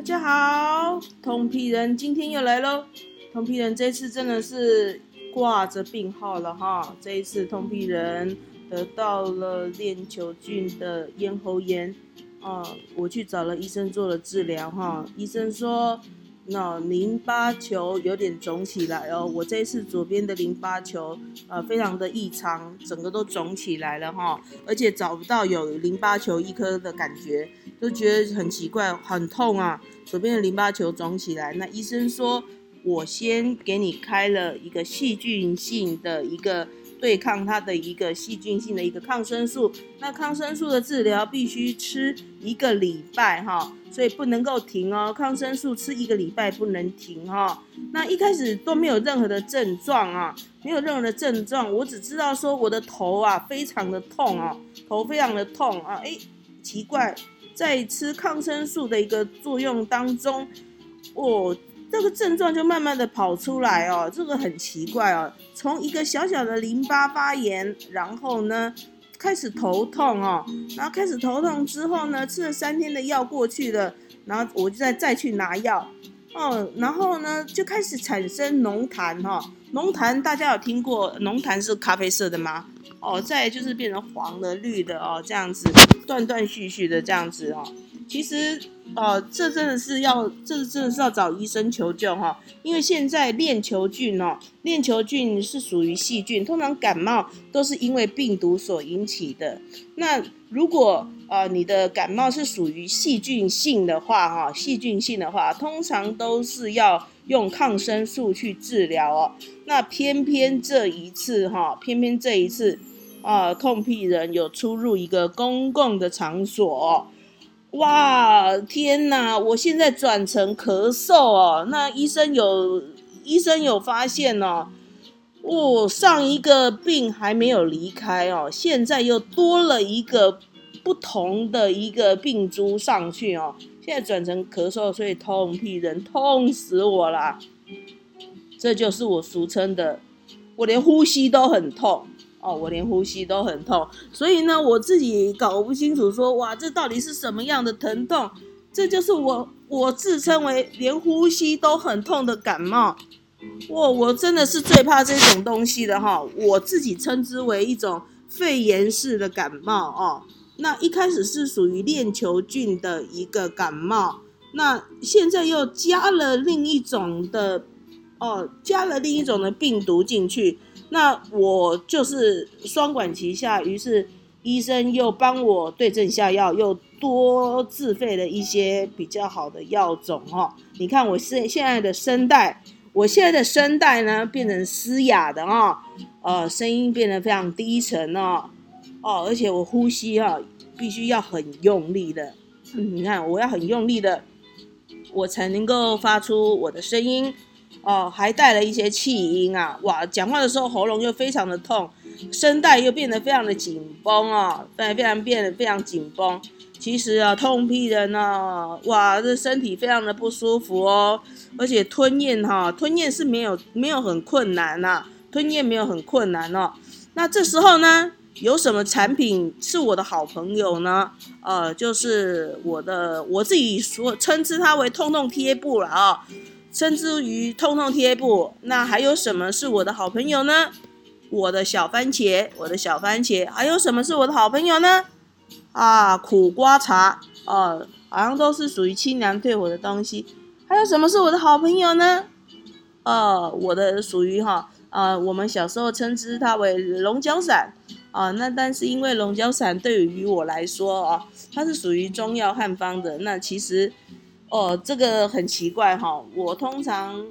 大家好，通皮人今天又来喽。通皮人这次真的是挂着病号了哈，这一次通皮人得到了链球菌的咽喉炎啊，我去找了医生做了治疗哈，医生说。那淋巴球有点肿起来哦，我这一次左边的淋巴球呃非常的异常，整个都肿起来了哈，而且找不到有淋巴球一颗的感觉，就觉得很奇怪，很痛啊，左边的淋巴球肿起来。那医生说，我先给你开了一个细菌性的一个。对抗它的一个细菌性的一个抗生素，那抗生素的治疗必须吃一个礼拜哈，所以不能够停哦。抗生素吃一个礼拜不能停哈。那一开始都没有任何的症状啊，没有任何的症状，我只知道说我的头啊非常的痛啊，头非常的痛啊，哎，奇怪，在吃抗生素的一个作用当中，我。这个症状就慢慢的跑出来哦，这个很奇怪哦。从一个小小的淋巴发炎，然后呢开始头痛哦，然后开始头痛之后呢，吃了三天的药过去了，然后我就再再去拿药哦，然后呢就开始产生浓痰哈，浓痰大家有听过？浓痰是咖啡色的吗？哦，再就是变成黄的、绿的哦，这样子断断续续的这样子哦。其实，呃，这真的是要，这真的是要找医生求救哈。因为现在链球菌哦，链球菌是属于细菌，通常感冒都是因为病毒所引起的。那如果呃你的感冒是属于细菌性的话哈，细菌性的话，通常都是要用抗生素去治疗哦。那偏偏这一次哈，偏偏这一次啊，痛屁人有出入一个公共的场所。哇，天哪！我现在转成咳嗽哦。那医生有医生有发现哦，我上一个病还没有离开哦，现在又多了一个不同的一个病株上去哦。现在转成咳嗽，所以痛屁人痛死我啦！这就是我俗称的，我连呼吸都很痛。哦，我连呼吸都很痛，所以呢，我自己搞不清楚，说哇，这到底是什么样的疼痛？这就是我我自称为连呼吸都很痛的感冒。哇，我真的是最怕这种东西的哈，我自己称之为一种肺炎式的感冒哦。那一开始是属于链球菌的一个感冒，那现在又加了另一种的哦，加了另一种的病毒进去。那我就是双管齐下，于是医生又帮我对症下药，又多自费了一些比较好的药种哈。你看我现现在的声带，我现在的声带呢变成嘶哑的哦，呃，声音变得非常低沉哦，哦，而且我呼吸哈必须要很用力的，你看我要很用力的，我才能够发出我的声音。哦，还带了一些气音啊！哇，讲话的时候喉咙又非常的痛，声带又变得非常的紧绷啊，非非常变得非常紧绷。其实啊，痛屁人呢，哇，这身体非常的不舒服哦，而且吞咽哈，吞咽是没有没有很困难呐，吞咽没有很困难哦。那这时候呢，有什么产品是我的好朋友呢？呃，就是我的我自己说称之它为痛痛贴布了啊。甚至于痛痛贴布，那还有什么是我的好朋友呢？我的小番茄，我的小番茄，还有什么是我的好朋友呢？啊，苦瓜茶，哦，好像都是属于清凉退火的东西。还有什么是我的好朋友呢？呃，我的属于哈，呃，我们小时候称之它为龙角散，啊，那但是因为龙角散对于我来说啊，它是属于中药汉方的，那其实。哦，这个很奇怪哈。我通常，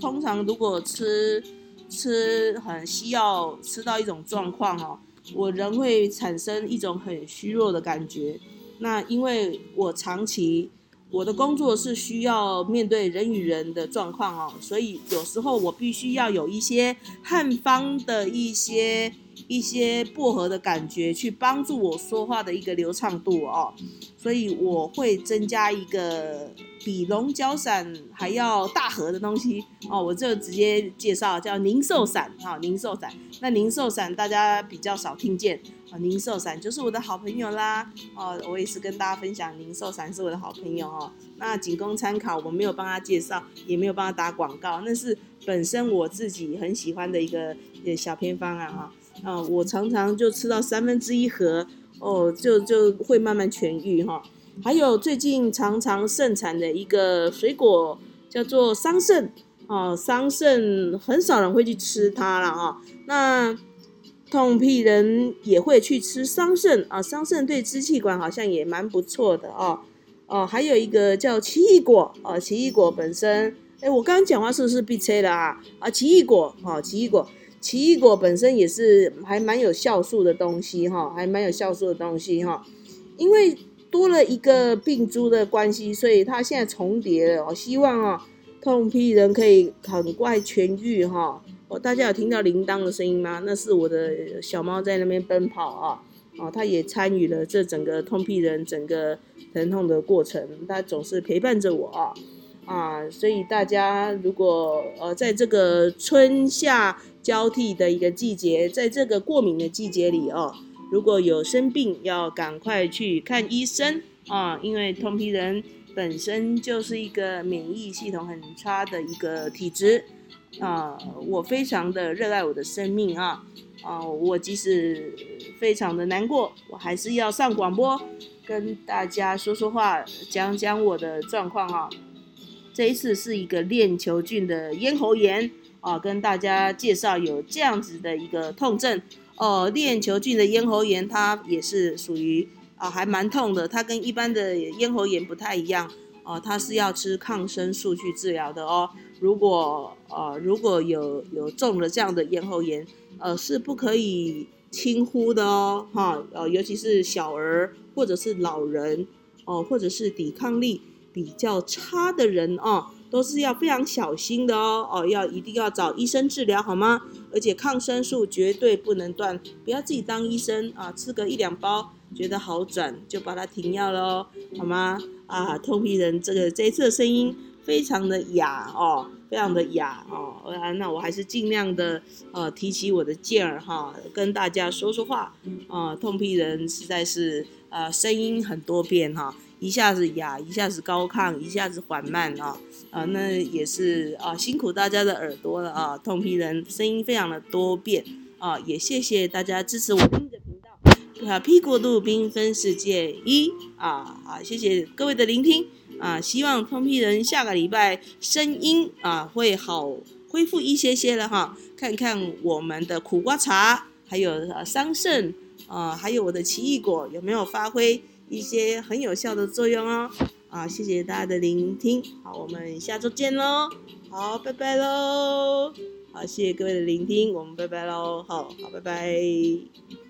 通常如果吃吃很需要，吃到一种状况哦，我人会产生一种很虚弱的感觉。那因为我长期我的工作是需要面对人与人的状况哦，所以有时候我必须要有一些汉方的一些一些薄荷的感觉，去帮助我说话的一个流畅度哦。所以我会增加一个比龙角散还要大盒的东西哦，我就直接介绍叫宁寿散啊，宁寿散。那宁寿散大家比较少听见啊，宁寿散就是我的好朋友啦哦，我也是跟大家分享宁寿散是我的好朋友哦。那仅供参考，我没有帮他介绍，也没有帮他打广告，那是本身我自己很喜欢的一个小偏方啊哈啊，我常常就吃到三分之一盒。哦，就就会慢慢痊愈哈。还有最近常常盛产的一个水果叫做桑葚哦，桑葚很少人会去吃它了啊。那痛屁人也会去吃桑葚啊，桑葚对支气管好像也蛮不错的哦。哦，还有一个叫奇异果哦，奇异果本身，哎，我刚刚讲话是不是必吹的啊？啊，奇异果哦，奇异果。奇异果本身也是还蛮有酵素的东西哈，还蛮有酵素的东西哈。因为多了一个病株的关系，所以它现在重叠了。我希望啊，痛屁人可以很快痊愈哈。哦，大家有听到铃铛的声音吗？那是我的小猫在那边奔跑啊。哦，它也参与了这整个痛屁人整个疼痛的过程，它总是陪伴着我啊。啊，所以大家如果呃在这个春夏交替的一个季节，在这个过敏的季节里哦，如果有生病，要赶快去看医生啊，因为通皮人本身就是一个免疫系统很差的一个体质啊。我非常的热爱我的生命啊啊，我即使非常的难过，我还是要上广播跟大家说说话，讲讲我的状况啊。这一次是一个链球菌的咽喉炎啊，跟大家介绍有这样子的一个痛症哦。链球菌的咽喉炎它也是属于啊还蛮痛的，它跟一般的咽喉炎不太一样哦，它是要吃抗生素去治疗的哦。如果呃如果有有中了这样的咽喉炎，呃是不可以轻忽的哦哈，呃尤其是小儿或者是老人哦，或者是抵抗力。比较差的人哦，都是要非常小心的哦哦，要一定要找医生治疗好吗？而且抗生素绝对不能断，不要自己当医生啊，吃个一两包觉得好转就把它停药了，好吗？啊，痛皮人这个这一次的声音非常的哑哦，非常的哑哦，那我还是尽量的呃提起我的劲儿哈，跟大家说说话啊，痛批人实在是呃声音很多变哈。一下子哑，一下子高亢，一下子缓慢啊啊，那也是啊，辛苦大家的耳朵了啊！痛批人声音非常的多变啊，也谢谢大家支持我的频道啊，屁国度缤纷世界一啊啊，谢谢各位的聆听啊，希望痛皮人下个礼拜声音啊会好恢复一些些了哈，看看我们的苦瓜茶，还有桑葚啊，还有我的奇异果有没有发挥。一些很有效的作用哦，啊，谢谢大家的聆听，好，我们下周见喽，好，拜拜喽，好，谢谢各位的聆听，我们拜拜喽，好好，拜拜。